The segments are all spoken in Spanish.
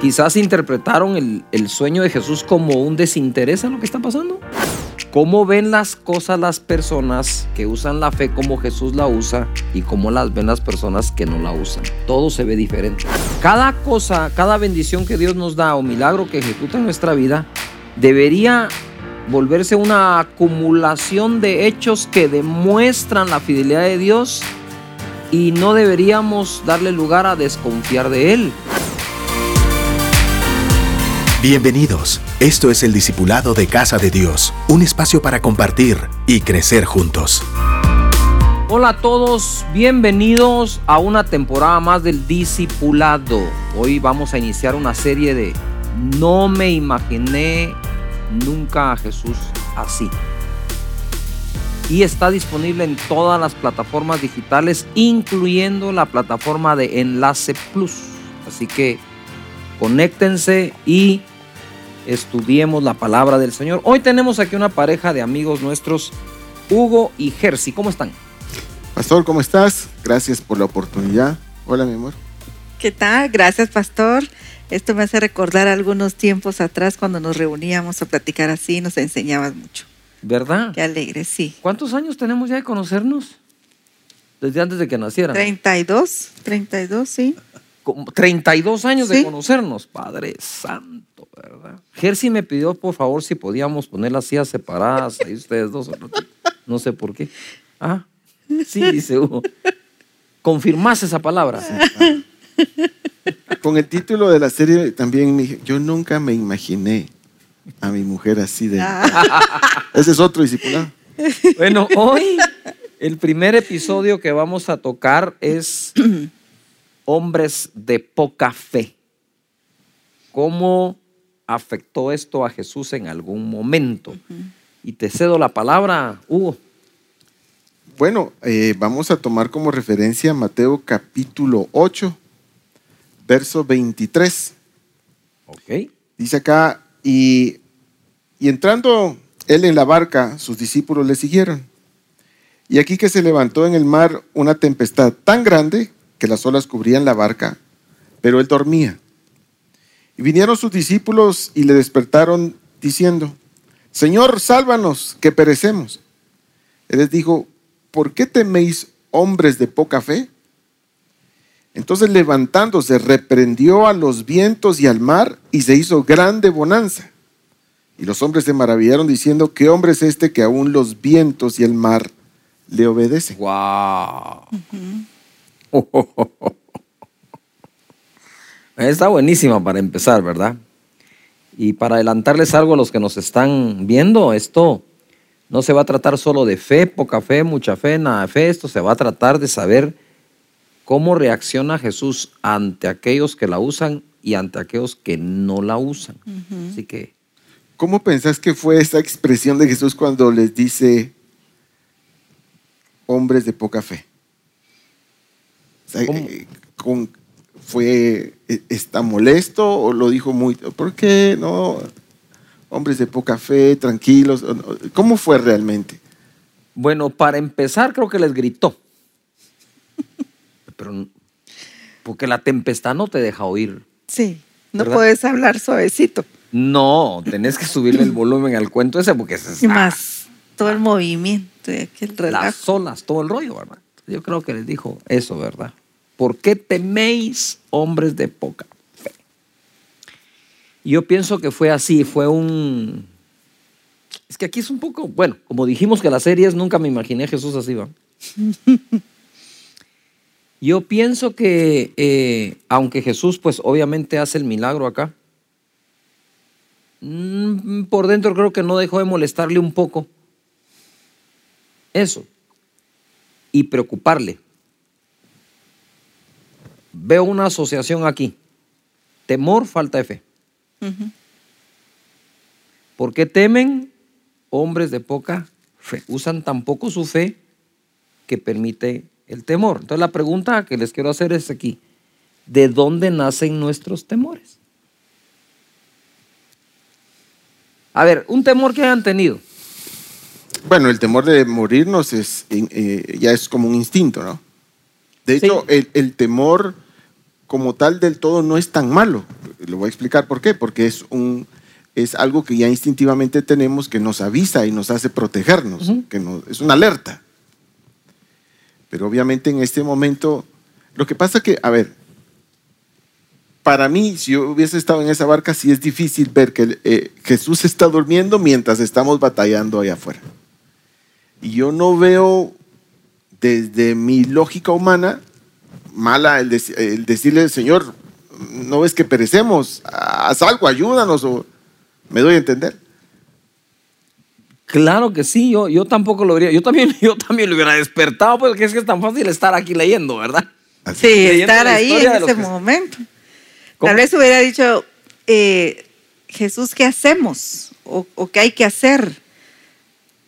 Quizás interpretaron el, sueño de Jesús como un desinterés en lo que está pasando. ¿Cómo ven las cosas las personas que usan la fe como Jesús la usa y cómo las ven las personas que no la usan? Todo se ve diferente. Cada cosa, cada bendición que Dios nos da o milagro que ejecuta en nuestra vida debería volverse una acumulación de hechos que demuestran la fidelidad de Dios y no deberíamos darle lugar a desconfiar de Él. Bienvenidos. Esto es el Discipulado de Casa de Dios, un espacio para compartir y crecer juntos. Hola a todos, bienvenidos a una temporada más del Discipulado. Hoy vamos a iniciar una serie de No me imaginé nunca a Jesús así. Y está disponible en todas las plataformas digitales, incluyendo la plataforma de Enlace Plus. Así que conéctense y estudiemos la palabra del Señor. Hoy tenemos aquí una pareja de amigos nuestros, Hugo y Jersey. ¿Cómo están? Pastor, ¿cómo estás? Gracias por la oportunidad. Hola, mi amor. ¿Qué tal? Gracias, pastor. Esto me hace recordar algunos tiempos atrás cuando nos reuníamos a platicar así, nos enseñabas mucho. ¿Verdad? Qué alegre, sí. ¿Cuántos años tenemos ya de conocernos? Desde antes de que nacieran. 32, 32, sí. Como 32 años de conocernos, Padre Santo, ¿verdad? Jersey me pidió, por favor, si podíamos poner las sillas separadas, ahí ustedes dos. No sé por qué. Ah, sí, dice Hugo. Confirmás esa palabra. Con el título de la serie también me dije, yo nunca me imaginé a mi mujer así de... Ese es otro discipulado. Bueno, hoy el primer episodio que vamos a tocar es hombres de poca fe. ¿Cómo afectó esto a Jesús en algún momento? Y te cedo la palabra, Hugo. Bueno, eh, vamos a tomar como referencia Mateo capítulo 8, verso 23. Ok. Dice acá, y, y entrando él en la barca, sus discípulos le siguieron. Y aquí que se levantó en el mar una tempestad tan grande que las olas cubrían la barca, pero él dormía. Y vinieron sus discípulos y le despertaron diciendo, Señor, sálvanos, que perecemos. Él les dijo, ¿por qué teméis hombres de poca fe? Entonces levantándose, reprendió a los vientos y al mar y se hizo grande bonanza. Y los hombres se maravillaron diciendo, ¿qué hombre es este que aún los vientos y el mar le obedecen? Wow. Está buenísima para empezar, ¿verdad? Y para adelantarles algo a los que nos están viendo, esto no se va a tratar solo de fe, poca fe, mucha fe, nada de fe, esto se va a tratar de saber cómo reacciona Jesús ante aquellos que la usan y ante aquellos que no la usan. Así que ¿Cómo pensás que fue esa expresión de Jesús cuando les dice hombres de poca fe? O sea, ¿Cómo? eh, con- ¿Fue, eh, está molesto o lo dijo muy, ¿por qué no? Hombres de poca fe, tranquilos. ¿Cómo fue realmente? Bueno, para empezar, creo que les gritó. Pero porque la tempestad no te deja oír. Sí, no ¿Verdad? puedes hablar suavecito. No, tenés que subirle el volumen al cuento ese porque se Y más todo el movimiento y aquel las relajo. olas, todo el rollo, ¿verdad? Yo creo que les dijo eso, ¿verdad? ¿Por qué teméis hombres de poca fe? Yo pienso que fue así, fue un... Es que aquí es un poco, bueno, como dijimos que las series, nunca me imaginé a Jesús así, ¿va? Yo pienso que, eh, aunque Jesús, pues obviamente hace el milagro acá, mm, por dentro creo que no dejó de molestarle un poco eso y preocuparle. Veo una asociación aquí. Temor, falta de fe. Ujú. ¿Por qué temen hombres de poca fe? Usan tan poco su fe que permite el temor. Entonces la pregunta que les quiero hacer es aquí. ¿De dónde nacen nuestros temores? A ver, un temor que hayan tenido. Bueno, el temor de morirnos es, eh, ya es como un instinto, ¿no? De hecho, Sí. el, el temor como tal del todo no es tan malo. Le voy a explicar por qué. Porque es, un, es algo que ya instintivamente tenemos que nos avisa y nos hace protegernos, que es una alerta. Pero obviamente en este momento, lo que pasa que, a ver, para mí, si yo hubiese estado en esa barca, sí es difícil ver que eh, Jesús está durmiendo mientras estamos batallando allá afuera. Y yo no veo desde mi lógica humana mala el, decirle, Señor, no ves que perecemos, haz algo, ayúdanos, o me doy a entender. Claro que sí, yo, yo tampoco lo vería, yo también, yo también lo hubiera despertado, porque es que es tan fácil estar aquí leyendo, ¿verdad? Sí, estar ahí en ese momento. Tal vez hubiera dicho, eh, Jesús, ¿qué hacemos? O, o, qué hay que hacer?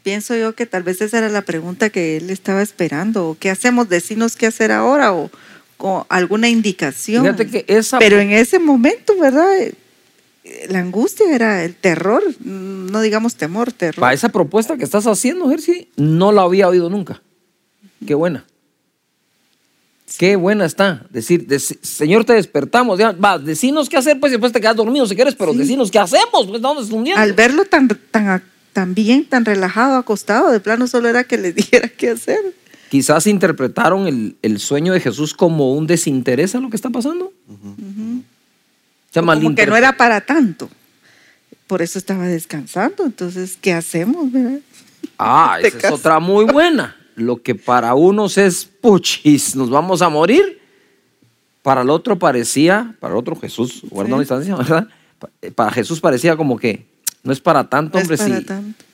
Pienso yo que tal vez esa era la pregunta que él estaba esperando. ¿O qué hacemos? Decirnos qué hacer ahora o, con alguna indicación. Fíjate que esa... Pero en ese momento, ¿verdad? La angustia era el terror, no digamos temor, terror. Para esa propuesta que estás haciendo, Jersey, no la había oído nunca. Qué buena. Qué buena está. Decir, Señor, te despertamos. Ya, va, decinos qué hacer, pues después te quedas dormido si quieres, pero decinos qué hacemos, pues ¿dónde Al verlo tan, tan, tan bien, tan relajado, acostado, de plano solo era que le dijera qué hacer. Quizás interpretaron el, sueño de Jesús como un desinterés a lo que está pasando. como que no era para tanto. Por eso estaba descansando. Entonces, ¿qué hacemos? Ah, esa es otra muy buena. Lo que para unos es puchis, nos vamos a morir. Para el otro parecía, para el otro Jesús, guardando la distancia, ¿verdad? Para Jesús parecía como que no es para tanto, hombre, si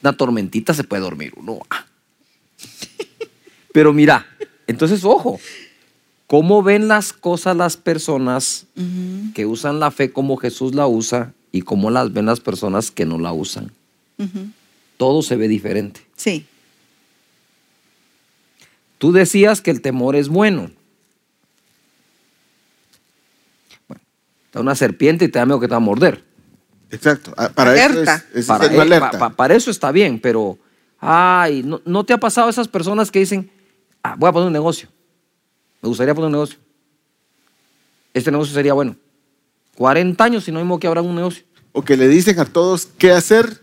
una tormentita se puede dormir uno. Ah. Pero mira, entonces ojo, ¿cómo ven las cosas las personas que usan la fe como Jesús la usa y cómo las ven las personas que no la usan? Todo se ve diferente. Sí. Tú decías que el temor es bueno. Bueno, está una serpiente y te da miedo que te va a morder. Exacto. Ah, para eso, es, para, eh, para, eso está bien, pero ay, ¿no, te ha pasado esas personas que dicen, ah, voy a poner un negocio? Me gustaría poner un negocio. Este negocio sería bueno. 40 años y no mismo que habrá un negocio. O que le dicen a todos qué hacer.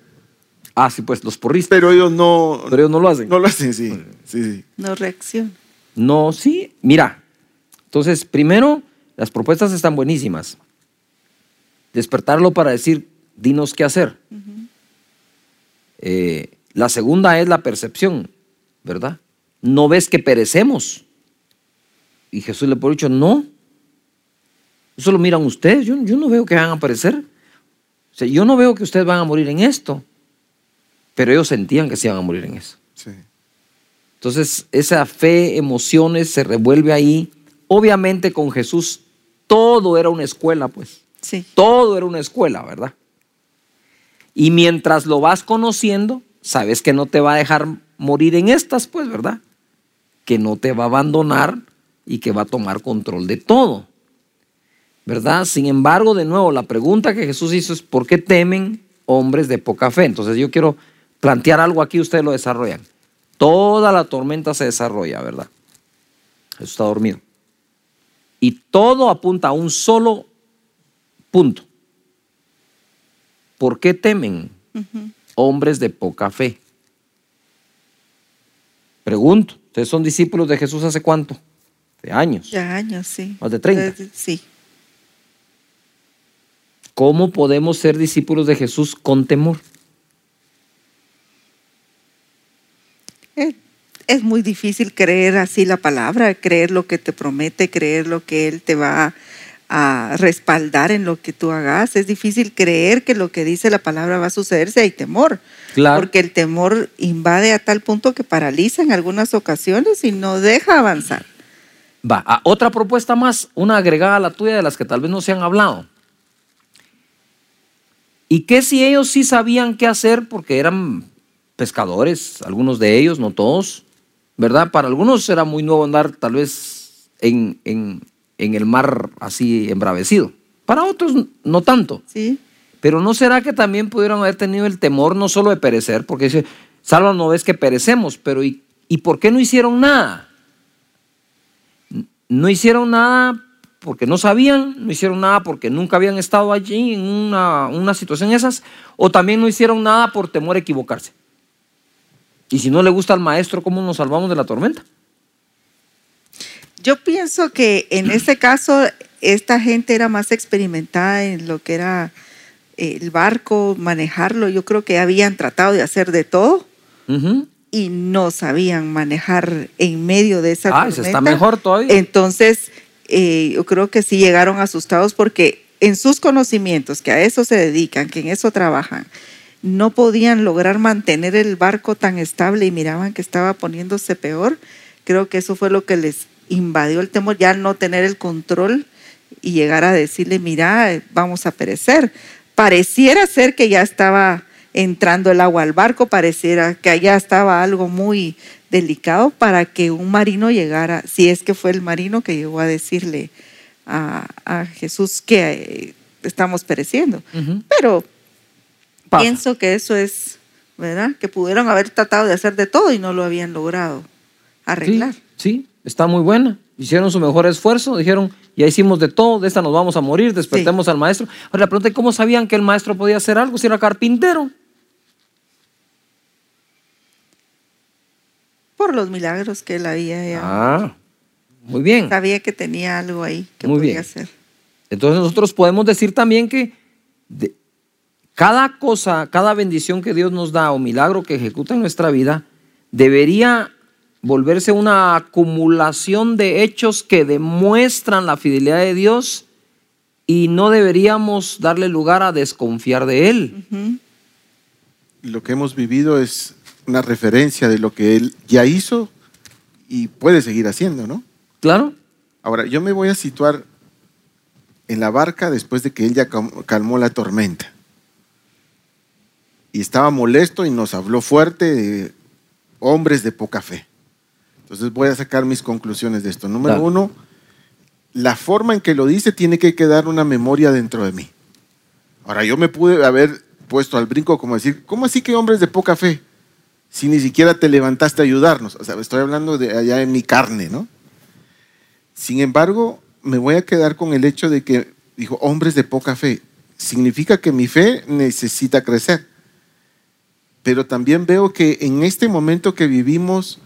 Ah, sí, pues los porristas. Pero ellos no. Pero ellos no lo hacen. No lo hacen, sí. sí, sí. No reaccionan. No, sí. Mira. Entonces, primero, las propuestas están buenísimas. Despertarlo para decir, dinos qué hacer. Eh, la segunda es la percepción, ¿verdad? No ves que perecemos. Y Jesús le puede dicho, no. Eso lo miran ustedes. Yo, no veo que van a perecer. O sea, yo no veo que ustedes van a morir en esto. Pero ellos sentían que se iban a morir en eso. Entonces, esa fe, emociones se revuelve ahí. Obviamente con Jesús todo era una escuela, pues. Sí. Todo era una escuela, ¿verdad? Y mientras lo vas conociendo, sabes que no te va a dejar morir en estas, pues, ¿verdad? Que no te va a abandonar y que va a tomar control de todo. ¿Verdad? Sin embargo, de nuevo, la pregunta que Jesús hizo es, ¿por qué temen hombres de poca fe? Entonces yo quiero plantear algo aquí, ustedes lo desarrollan. Toda la tormenta se desarrolla, ¿verdad? Jesús está dormido. Y todo apunta a un solo punto. ¿Por qué temen hombres de poca fe? Pregunto, ¿ustedes son discípulos de Jesús hace cuánto? De años. De años, sí. Más de 30. Sí. ¿Cómo podemos ser discípulos de Jesús con temor? Es, muy difícil creer así la palabra, creer lo que te promete, creer lo que Él te va a respaldar en lo que tú hagas. Es difícil creer que lo que dice la palabra va a suceder si hay temor. Claro. Porque el temor invade a tal punto que paraliza en algunas ocasiones y no deja avanzar. Va, otra propuesta más, una agregada a la tuya de las que tal vez no se han hablado. ¿Y qué si ellos sí sabían qué hacer porque eran pescadores, algunos de ellos, no todos, ¿verdad? Para algunos era muy nuevo andar tal vez en, en el mar así embravecido. Para otros no tanto. Sí. Pero ¿no será que también pudieron haber tenido el temor no solo de perecer? Porque dice, salva no ves que perecemos, pero ¿y, ¿y por qué no hicieron nada? No hicieron nada porque no sabían, no hicieron nada porque nunca habían estado allí en una, una situación esas, o también no hicieron nada por temor a equivocarse. Y si no le gusta al maestro, ¿cómo nos salvamos de la tormenta? Yo pienso que en este caso esta gente era más experimentada en lo que era eh, el barco, manejarlo. Yo creo que habían tratado de hacer de todo y no sabían manejar en medio de esa ah, está mejor todavía. Entonces, eh, yo creo que sí llegaron asustados porque en sus conocimientos, que a eso se dedican, que en eso trabajan, no podían lograr mantener el barco tan estable y miraban que estaba poniéndose peor. Creo que eso fue lo que les invadió el temor, ya no tener el control y llegar a decirle, mira, vamos a perecer. Pareciera ser que ya estaba entrando el agua al barco, pareciera que allá estaba algo muy delicado para que un marino llegara, si es que fue el marino que llegó a decirle a, Jesús que eh, estamos pereciendo. Pero pienso que eso es, ¿verdad? Que pudieron haber tratado de hacer de todo y no lo habían logrado arreglar. sí está muy buena. Hicieron su mejor esfuerzo, dijeron, ya hicimos de todo, de esta nos vamos a morir, despertemos al maestro. Ahora la pregunta es, ¿cómo sabían que el maestro podía hacer algo si era carpintero? Por los milagros que él había. Ah, muy bien. Sabía que tenía algo ahí que podía hacer. Entonces nosotros podemos decir también que cada cosa, cada bendición que Dios nos da o milagro que ejecuta en nuestra vida, debería volverse una acumulación de hechos que demuestran la fidelidad de Dios y no deberíamos darle lugar a desconfiar de Él. Lo que hemos vivido es una referencia de lo que Él ya hizo y puede seguir haciendo, ¿no? Claro. Ahora, yo me voy a situar en la barca después de que Él ya calmó la tormenta. Y estaba molesto y nos habló fuerte de hombres de poca fe. Entonces voy a sacar mis conclusiones de esto. Número uno, la forma en que lo dice tiene que quedar una memoria dentro de mí. Ahora, yo me pude haber puesto al brinco como decir, ¿cómo así que hombres de poca fe? Si ni siquiera te levantaste a ayudarnos. O sea, estoy hablando de allá en mi carne, ¿no? Sin embargo, me voy a quedar con el hecho de que dijo, hombres de poca fe. Significa que mi fe necesita crecer. Pero también veo que en este momento que vivimos,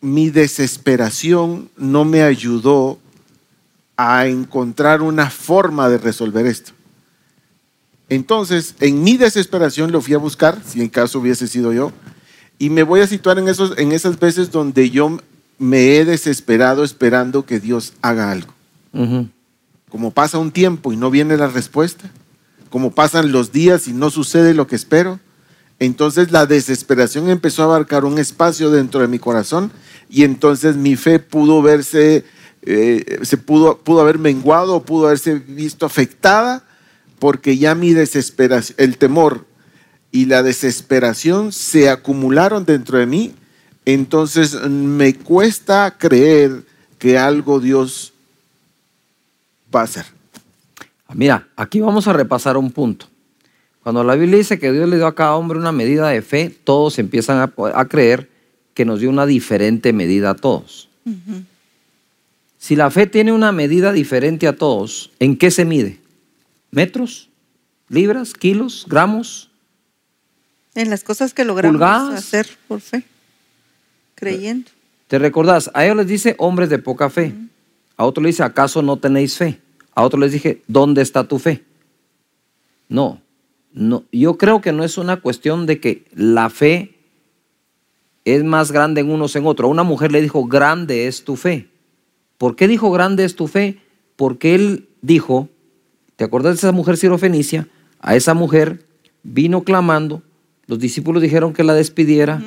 mi desesperación no me ayudó a encontrar una forma de resolver esto. Entonces, en mi desesperación lo fui a buscar, si en caso hubiese sido yo, y me voy a situar en, esos, en esas veces donde yo me he desesperado esperando que Dios haga algo. Como pasa un tiempo y no viene la respuesta, como pasan los días y no sucede lo que espero, entonces la desesperación empezó a abarcar un espacio dentro de mi corazón y entonces mi fe pudo verse, eh, se pudo, pudo haber menguado, pudo haberse visto afectada porque ya mi desesperación, el temor y la desesperación se acumularon dentro de mí. Entonces me cuesta creer que algo Dios va a hacer. Mira, aquí vamos a repasar un punto. Cuando la Biblia dice que Dios le dio a cada hombre una medida de fe, todos empiezan a, creer que nos dio una diferente medida a todos. Si la fe tiene una medida diferente a todos, ¿en qué se mide? ¿Metros? ¿Libras? ¿Kilos? ¿Gramos? En las cosas que logramos hacer por fe, creyendo. ¿Te recordás? A ellos les dice hombres de poca fe. A otros les dice, ¿acaso no tenéis fe? A otros les dije, ¿dónde está tu fe? No, no, yo creo que no es una cuestión de que la fe es más grande en unos en otros. una mujer le dijo, grande es tu fe. ¿Por qué dijo grande es tu fe? Porque él dijo, ¿te acuerdas de esa mujer sirofenicia? A esa mujer vino clamando, los discípulos dijeron que la despidiera,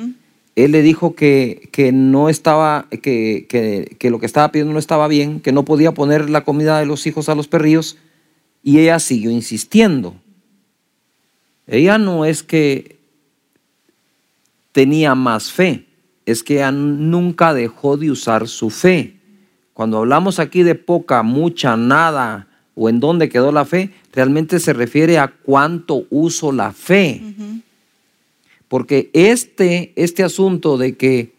él le dijo que, que no estaba, que, que, que, lo que estaba pidiendo no estaba bien, que no podía poner la comida de los hijos a los perrillos, y ella siguió insistiendo. Ella no es que tenía más fe, es que ella nunca dejó de usar su fe. Cuando hablamos aquí de poca, mucha, nada o en dónde quedó la fe, realmente se refiere a cuánto uso la fe. Porque este, este asunto de que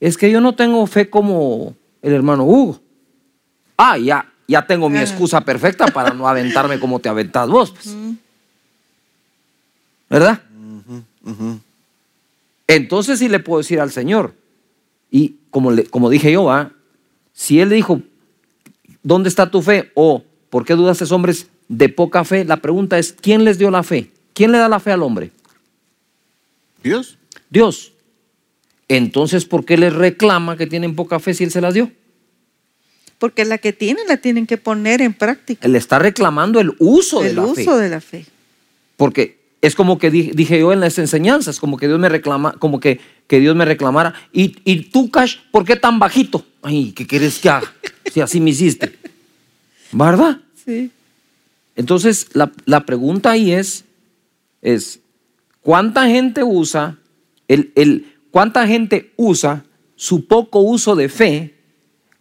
es que yo no tengo fe como el hermano Hugo. Ah, ya, ya tengo mi excusa perfecta para no aventarme como te aventás vos. Pues. ¿Verdad? Entonces sí le puedo decir al Señor. Y como, le, como dije yo, ¿ah? si Él dijo, ¿dónde está tu fe? O, ¿por qué dudas esos hombres de poca fe? La pregunta es, ¿quién les dio la fe? ¿Quién le da la fe al hombre? Dios. Dios. Entonces, ¿por qué les reclama que tienen poca fe si Él se las dio? Porque la que tienen la tienen que poner en práctica. Él está reclamando el uso de la fe. El uso de la fe. Porque es como que dije, yo en las enseñanzas, como que Dios me reclama, como que, que Dios me reclamara. Y, y tú, Cash, ¿por qué tan bajito? Ay, ¿qué quieres que haga? Si así me hiciste. ¿Verdad? Sí. Entonces, la, la pregunta ahí es, es, ¿cuánta gente usa el, el, cuánta gente usa su poco uso de fe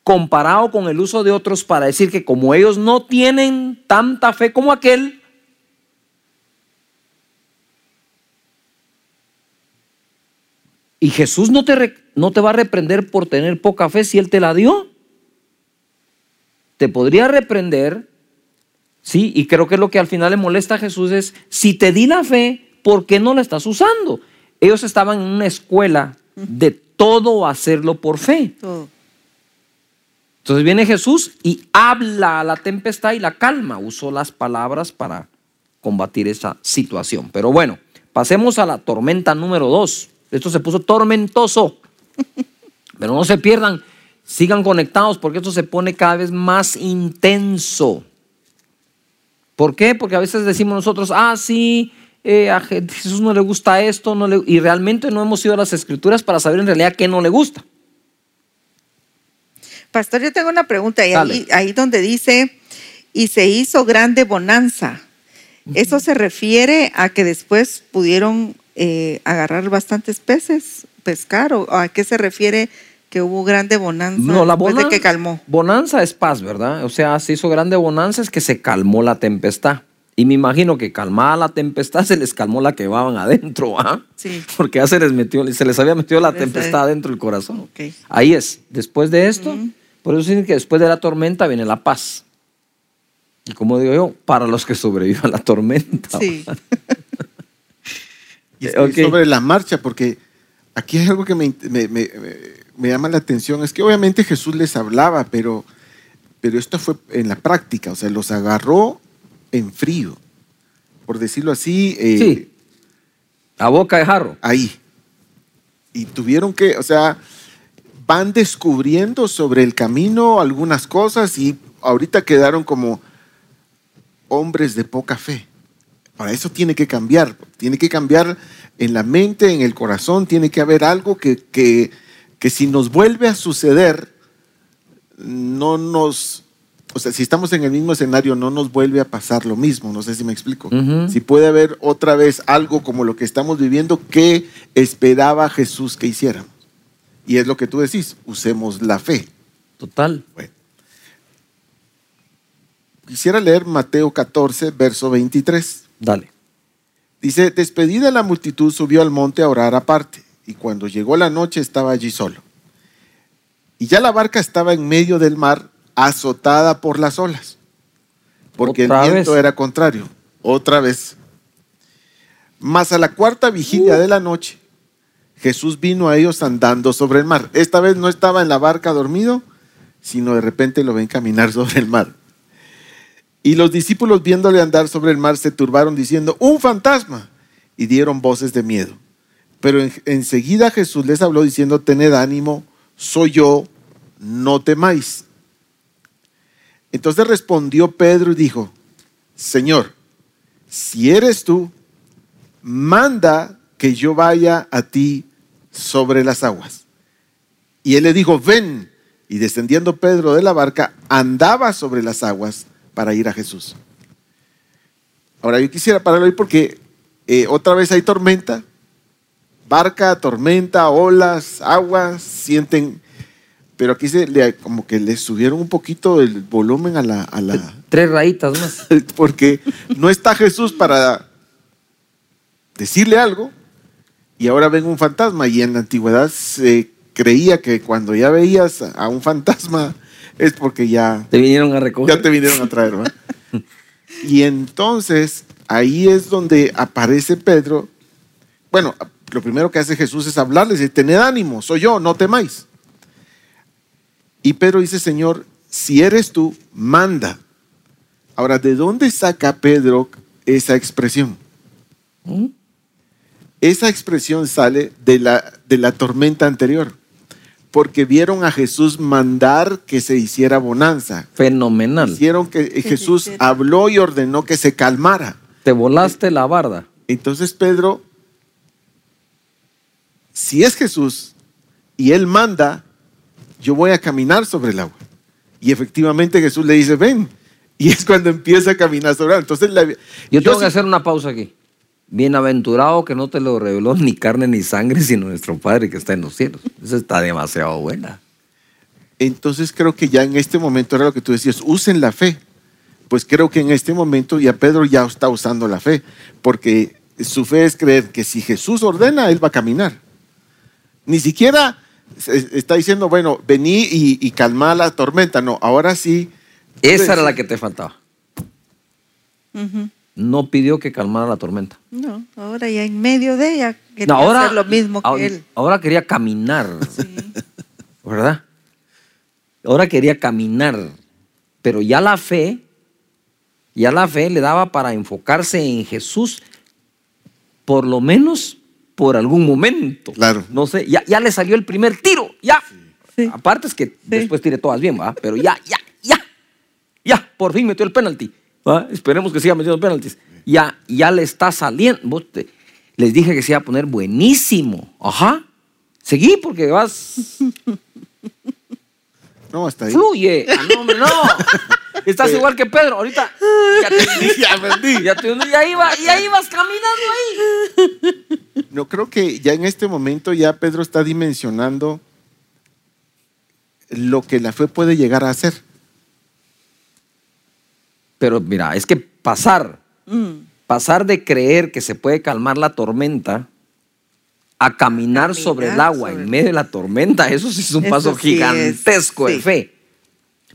comparado con el uso de otros para decir que como ellos no tienen tanta fe como aquel, y Jesús no te, no te va a reprender por tener poca fe si Él te la dio. Te podría reprender, sí, y creo que lo que al final le molesta a Jesús es, si te di la fe, ¿por qué no la estás usando? Ellos estaban en una escuela de todo hacerlo por fe. Entonces viene Jesús y habla a la tempestad y la calma. Usó las palabras para combatir esa situación. Pero bueno, pasemos a la tormenta número dos. Esto se puso tormentoso. Pero no se pierdan, sigan conectados porque esto se pone cada vez más intenso. ¿Por qué? Porque a veces decimos nosotros, ah, sí, eh, a Jesús no le gusta esto, no le... y realmente no hemos ido a las escrituras para saber en realidad qué no le gusta. Pastor, yo tengo una pregunta. Y ahí, donde dice, y se hizo grande bonanza. ¿Eso se refiere a que después pudieron eh, agarrar bastantes peces, pescar? ¿O a qué se refiere que hubo grande bonanza no, la después de que calmó? Bonanza es paz, ¿verdad? O sea, se hizo grande bonanza es que se calmó la tempestad. Y me imagino que calmada la tempestad se les calmó la que llevaban adentro, ¿ah? Sí. Porque ya se les metió, se les había metido la tempestad adentro del corazón. Ahí es. Después de esto, por eso dicen que después de la tormenta viene la paz. Y como digo yo, para los que sobrevivan la tormenta. Sí. y Sobre la marcha, porque aquí hay algo que me, llama la atención, es que obviamente Jesús les hablaba, pero, pero esto fue en la práctica, o sea, los agarró en frío, por decirlo así. Eh, sí. A boca de jarro. Ahí. Y tuvieron que, o sea, van descubriendo sobre el camino algunas cosas y ahorita quedaron como hombres de poca fe. Para eso tiene que cambiar, tiene que cambiar en la mente, en el corazón, tiene que haber algo que, que, si nos vuelve a suceder, no nos, o sea, si estamos en el mismo escenario, no nos vuelve a pasar lo mismo, no sé si me explico. Si puede haber otra vez algo como lo que estamos viviendo que esperaba Jesús que hiciéramos. Y es lo que tú decís, usemos la fe. Total. Quisiera leer Mateo 14, verso 23. Dale. Dice, despedida la multitud subió al monte a orar aparte, y cuando llegó la noche estaba allí solo. Y ya la barca estaba en medio del mar, azotada por las olas, porque el viento era contrario. Otra vez. Mas a la cuarta vigilia de la noche, Jesús vino a ellos andando sobre el mar. Esta vez no estaba en la barca dormido, sino de repente lo ven caminar sobre el mar. Y los discípulos viéndole andar sobre el mar se turbaron diciendo, un fantasma, y dieron voces de miedo. Pero enseguida Jesús les habló diciendo, tened ánimo, soy yo, no temáis. Entonces respondió Pedro y dijo, Señor, si eres tú, manda que yo vaya a ti sobre las aguas. Y él le dijo, ven. Y descendiendo Pedro de la barca, andaba sobre las aguas para ir a Jesús. Ahora yo quisiera parar hoy porque eh, otra vez hay tormenta, barca, tormenta, olas, aguas, sienten, pero aquí se le, como que le subieron un poquito el volumen a la... A la Tres rayitas más. Porque no está Jesús para decirle algo, y ahora ven un fantasma. Y en la antigüedad se creía que cuando ya veías a un fantasma es porque ya... Te vinieron a recoger. Ya te vinieron a traer, ¿verdad? y entonces ahí es donde aparece Pedro. Bueno, lo primero que hace Jesús es hablarles, dice, tened ánimo, soy yo, no temáis. Y Pedro dice, Señor, si eres tú, manda. Ahora, ¿de dónde saca Pedro esa expresión? ¿Mm? Esa expresión sale de la, de la tormenta anterior, porque vieron a Jesús mandar que se hiciera bonanza. Fenomenal. Hicieron que Jesús habló y ordenó que se calmara. Te volaste la barda. Entonces Pedro, si es Jesús y él manda, yo voy a caminar sobre el agua. Y efectivamente Jesús le dice, ven. Y es cuando empieza a caminar sobre el agua. Entonces, yo tengo que hacer una pausa aquí. Bienaventurado que no te lo reveló ni carne ni sangre, sino nuestro Padre que está en los cielos. Esa está demasiado buena. Entonces creo que ya en este momento era lo que tú decías, usen la fe. Pues creo que en este momento ya Pedro ya está usando la fe, porque su fe es creer que si Jesús ordena, él va a caminar. Ni siquiera está diciendo, bueno, vení y, calma la tormenta. No, ahora sí. Esa era la que te faltaba no pidió que calmara la tormenta. No, ahora ya en medio de ella quería hacer lo mismo que él. Ahora quería caminar, ¿verdad? Ahora quería caminar, pero ya la fe, ya la fe le daba para enfocarse en Jesús, por lo menos por algún momento. Claro. No sé, ya, ya le salió el primer tiro, ya. Aparte es que después tire todas bien, ¿va? Pero ya, ya, ya, ya, por fin metió el penalti. Esperemos que siga metiendo penaltis. Ya, ya le está saliendo. les dije que se iba a poner buenísimo. Ajá. Seguí porque vas. No, hasta ahí. Fluye. Ah, no, hombre, no. Estás igual que Pedro. Ahorita. Ya te ya perdí. Ya, te, ya, iba, ya ibas caminando ahí. No, creo que ya en este momento ya Pedro está dimensionando lo que la fe puede llegar a hacer. Pero mira, es que pasar, mm. pasar de creer que se puede calmar la tormenta a caminar, sobre el agua en medio de la tormenta, eso sí es un paso gigantesco de fe.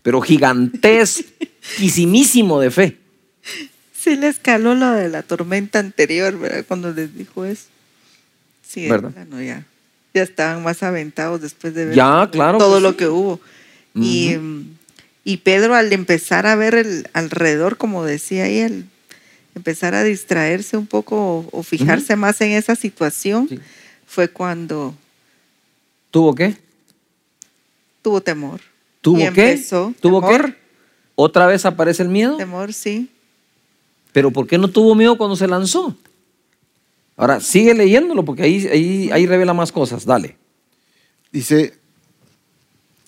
Pero gigantesquísimo de fe. Sí le escaló lo de la tormenta anterior, ¿verdad? Cuando les dijo eso. Sí, ¿verdad? ya, ya estaban más aventados después de ver todo lo que hubo. Y y Pedro al empezar a ver el alrededor, como decía ahí, al empezar a distraerse un poco o, fijarse más en esa situación, fue cuando... ¿Tuvo qué? Tuvo temor. ¿Tuvo qué? ¿Tuvo qué? ¿Otra vez aparece el miedo? Temor, sí. Pero ¿por qué no tuvo miedo cuando se lanzó? Ahora, sigue leyéndolo porque ahí, ahí, ahí revela más cosas. Dale. Dice,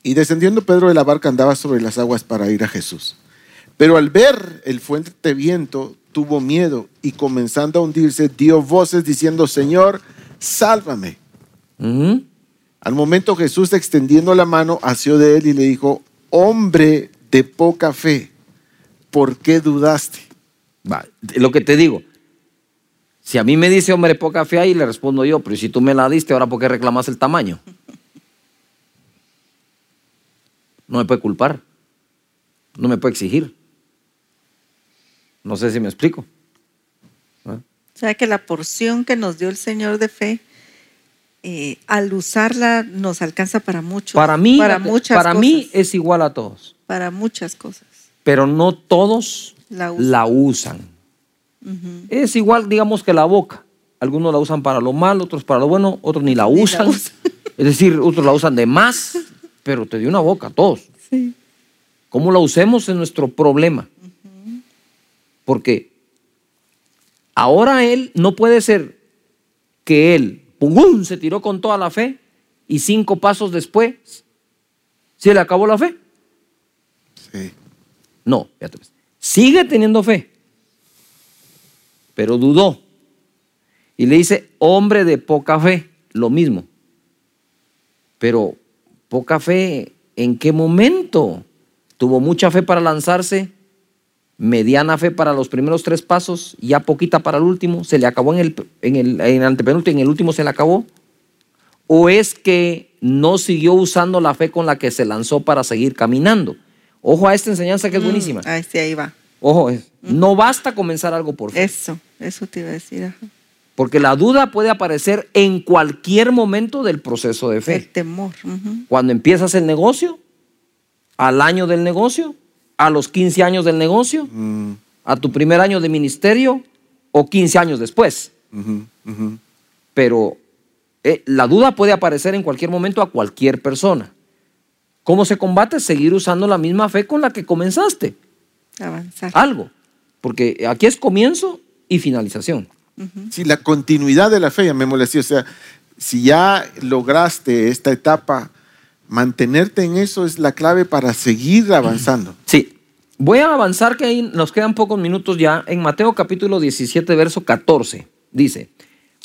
y descendiendo Pedro de la barca andaba sobre las aguas para ir a Jesús. Pero al ver el fuerte viento, tuvo miedo y comenzando a hundirse, dio voces diciendo, Señor, sálvame. Al momento Jesús extendiendo la mano, asió de él y le dijo, hombre de poca fe, ¿por qué dudaste? lo que te digo, si a mí me dice hombre de poca fe, ahí le respondo yo, pero si tú me la diste, ahora ¿por qué reclamas el tamaño? No me puede culpar, no me puede exigir. No sé si me explico. ¿Ah? O sea que la porción que nos dio el Señor de fe, eh, al usarla nos alcanza para mucho. Para mí, para, muchas para mí es igual a todos. Para muchas cosas. Pero no todos la usan. Es igual, digamos, que la boca. Algunos la usan para lo malo, otros para lo bueno, otros ni la usan. Es decir, otros la usan de más pero te dio una boca a todos. Sí. ¿Cómo la usemos en nuestro problema? Porque ahora él no puede ser que él, pum, se tiró con toda la fe y cinco pasos después se le acabó la fe. Sí. No, fíjate. Pues. Sigue teniendo fe, pero dudó. Y le dice, hombre de poca fe, lo mismo. Pero Poca fe, ¿en qué momento? Tuvo mucha fe para lanzarse, mediana fe para los primeros tres pasos, ya poquita para el último, se le acabó en el, en el, en el antepenúltimo, en el último se le acabó. ¿O es que no siguió usando la fe con la que se lanzó para seguir caminando. Ojo a esta enseñanza que es mm, buenísima. ahí sí, ahí va. Ojo, no basta comenzar algo por fe. Eso, eso te iba a decir. Porque la duda puede aparecer en cualquier momento del proceso de fe. El temor. Cuando empiezas el negocio, al año del negocio, a los 15 años del negocio, mm. a tu primer año de ministerio o 15 años después. Pero eh, la duda puede aparecer en cualquier momento a cualquier persona. ¿Cómo se combate? Seguir usando la misma fe con la que comenzaste. Avanzar. Algo. Porque aquí es comienzo y finalización. Sí, la continuidad de la fe, ya me molestó. O sea, si ya lograste esta etapa, mantenerte en eso es la clave para seguir avanzando. Sí. Voy a avanzar, que ahí nos quedan pocos minutos ya. En Mateo capítulo 17, verso 14, dice,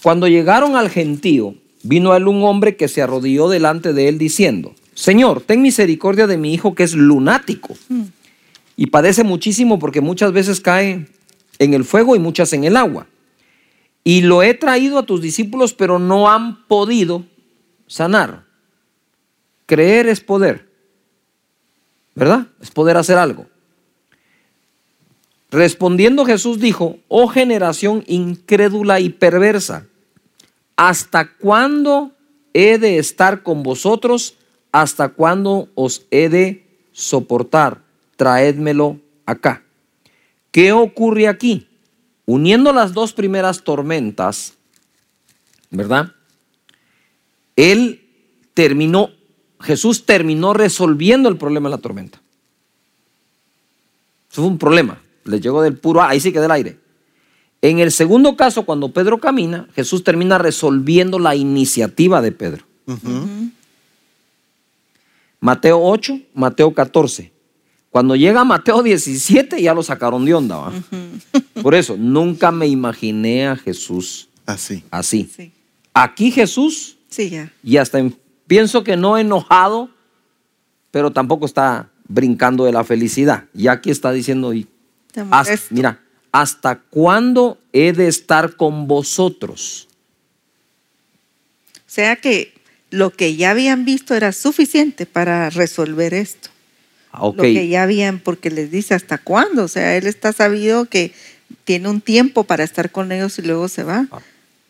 cuando llegaron al gentío, vino a él un hombre que se arrodilló delante de él diciendo, Señor, ten misericordia de mi hijo que es lunático mm. y padece muchísimo porque muchas veces cae en el fuego y muchas en el agua. Y lo he traído a tus discípulos, pero no han podido sanar. Creer es poder, ¿verdad? Es poder hacer algo. Respondiendo Jesús dijo, oh generación incrédula y perversa, ¿hasta cuándo he de estar con vosotros? ¿Hasta cuándo os he de soportar? Traédmelo acá. ¿Qué ocurre aquí? Uniendo las dos primeras tormentas, ¿verdad? Él terminó, Jesús terminó resolviendo el problema de la tormenta. Eso fue un problema. Le llegó del puro, ahí sí queda el aire. En el segundo caso, cuando Pedro camina, Jesús termina resolviendo la iniciativa de Pedro. Mateo 8, Mateo 14. Cuando llega Mateo 17 ya lo sacaron de onda. ¿va? Por eso, nunca me imaginé a Jesús así. Así. Aquí Jesús, sí, ya. y hasta pienso que no enojado, pero tampoco está brincando de la felicidad. Y aquí está diciendo, y mira, ¿hasta cuándo he de estar con vosotros? O sea que lo que ya habían visto era suficiente para resolver esto. Ah, lo que ya habían, porque les dice hasta cuándo. O sea, él está sabido que tiene un tiempo para estar con ellos y luego se va. Ah,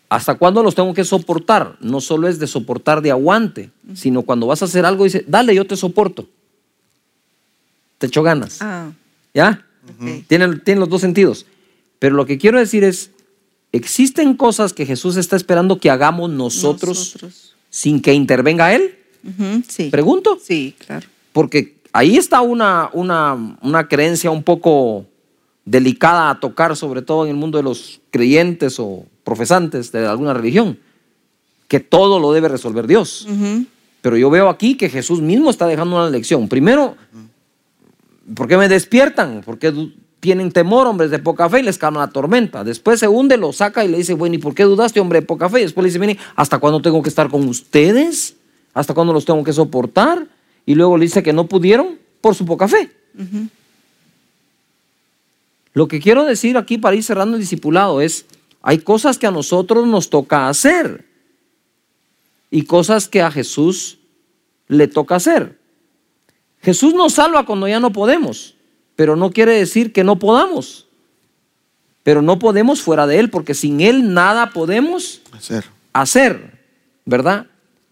¿Hasta cuándo los tengo que soportar? No solo es de soportar de aguante, sino cuando vas a hacer algo, dice, dale, yo te soporto. Te echo ganas. Ah. ¿Ya? Tienen, tienen los dos sentidos. Pero lo que quiero decir es, existen cosas que Jesús está esperando que hagamos nosotros, sin que intervenga Él. sí. ¿Pregunto? Sí, claro. Porque ahí está una, una, una creencia un poco delicada a tocar, sobre todo en el mundo de los creyentes o profesantes de alguna religión, que todo lo debe resolver Dios. Pero yo veo aquí que Jesús mismo está dejando una lección. Primero, ¿por qué me despiertan? Porque tienen temor, hombres de poca fe, y les cae una tormenta. Después se hunde, lo saca y le dice, bueno, ¿y por qué dudaste, hombre de poca fe? Y después le dice, ¿hasta cuándo tengo que estar con ustedes? ¿Hasta cuándo los tengo que soportar? Y luego le dice que no pudieron por su poca fe. Lo que quiero decir aquí para ir cerrando el discipulado es, hay cosas que a nosotros nos toca hacer y cosas que a Jesús le toca hacer. Jesús nos salva cuando ya no podemos, pero no quiere decir que no podamos. Pero no podemos fuera de Él, porque sin Él nada podemos hacer. hacer ¿verdad?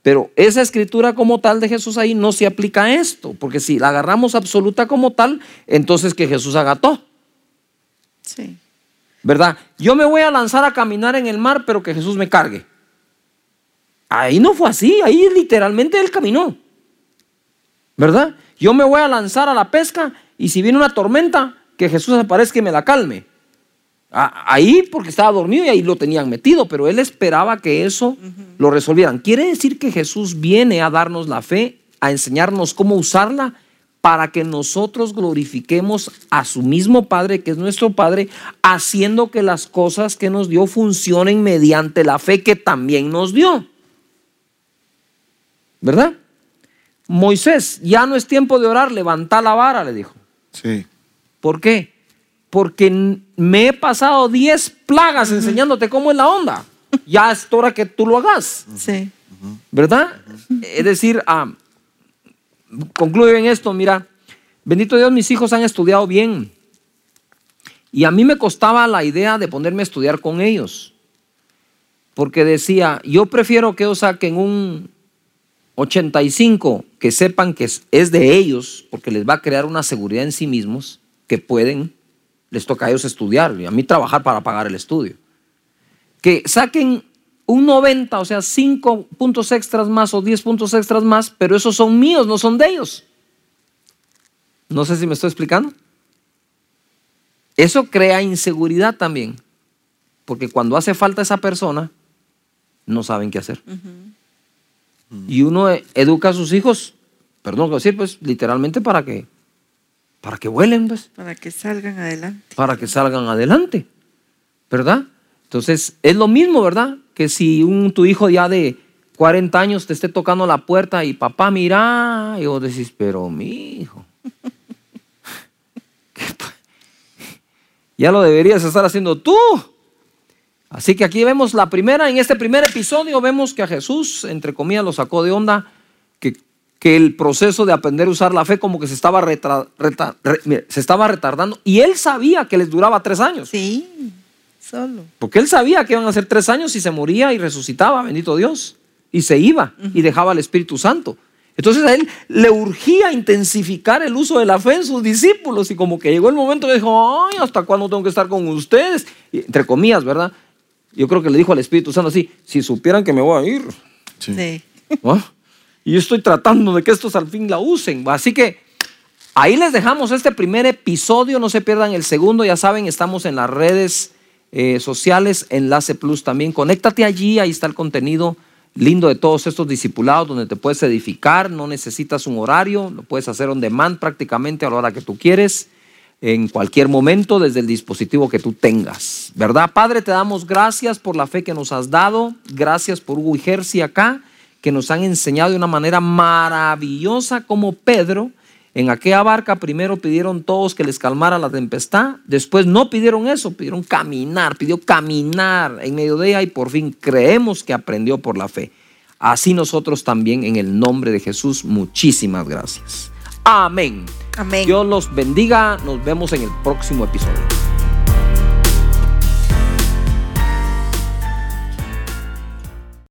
Pero esa escritura como tal de Jesús ahí no se aplica a esto, porque si la agarramos absoluta como tal, entonces que Jesús haga todo. Sí. ¿Verdad? Yo me voy a lanzar a caminar en el mar, pero que Jesús me cargue. Ahí no fue así, ahí literalmente él caminó. ¿Verdad? Yo me voy a lanzar a la pesca y si viene una tormenta, que Jesús aparezca y me la calme. Ahí porque estaba dormido y ahí lo tenían metido, pero él esperaba que eso lo resolvieran. Quiere decir que Jesús viene a darnos la fe, a enseñarnos cómo usarla para que nosotros glorifiquemos a su mismo Padre, que es nuestro Padre, haciendo que las cosas que nos dio funcionen mediante la fe que también nos dio. ¿Verdad? Moisés, ya no es tiempo de orar, levanta la vara, le dijo. Sí. ¿Por qué? Porque me he pasado 10 plagas enseñándote cómo es la onda. Ya es hora que tú lo hagas. Sí. ¿Verdad? Es decir, ah, concluyo en esto, mira, bendito Dios, mis hijos han estudiado bien. Y a mí me costaba la idea de ponerme a estudiar con ellos. Porque decía, yo prefiero que ellos saquen un 85, que sepan que es de ellos, porque les va a crear una seguridad en sí mismos, que pueden, les toca a ellos estudiar y a mí trabajar para pagar el estudio. Que saquen un 90, o sea, 5 puntos extras más o 10 puntos extras más, pero esos son míos, no son de ellos. No sé si me estoy explicando. Eso crea inseguridad también, porque cuando hace falta esa persona, no saben qué hacer. Y uno educa a sus hijos, perdón que decir, pues literalmente para que, para que vuelen, pues. Para que salgan adelante. Para que salgan adelante, ¿verdad? Entonces, es lo mismo, ¿verdad? Que si un, tu hijo ya de 40 años te esté tocando la puerta y papá, mira, y vos decís, pero mi hijo. ya lo deberías estar haciendo tú. Así que aquí vemos la primera, en este primer episodio vemos que a Jesús, entre comillas, lo sacó de onda, que, el proceso de aprender a usar la fe como que se estaba, se estaba retardando. Y él sabía que les duraba tres años. Sí, solo. Porque él sabía que iban a ser tres años y se moría y resucitaba, bendito Dios. Y se iba y dejaba al Espíritu Santo. Entonces a él le urgía intensificar el uso de la fe en sus discípulos y como que llegó el momento dijo, ay, ¿hasta cuándo tengo que estar con ustedes? entre comillas, ¿verdad? Yo creo que le dijo al Espíritu Santo así, si supieran que me voy a ir. Sí. ¿Ah? Y estoy tratando de que estos al fin la usen. Así que ahí les dejamos este primer episodio, no se pierdan el segundo, ya saben, estamos en las redes eh, sociales, Enlace Plus también. Conéctate allí, ahí está el contenido lindo de todos estos discipulados donde te puedes edificar, no necesitas un horario, lo puedes hacer on demand prácticamente a la hora que tú quieres, en cualquier momento desde el dispositivo que tú tengas, ¿verdad? Padre, te damos gracias por la fe que nos has dado, gracias por Hugo y Jersey acá, que nos han enseñado de una manera maravillosa como Pedro en aquella barca primero pidieron todos que les calmara la tempestad, después no pidieron eso, pidieron caminar, pidió caminar en medio de ella y por fin creemos que aprendió por la fe. Así nosotros también en el nombre de Jesús, muchísimas gracias. Amén. Amén. Dios los bendiga, nos vemos en el próximo episodio.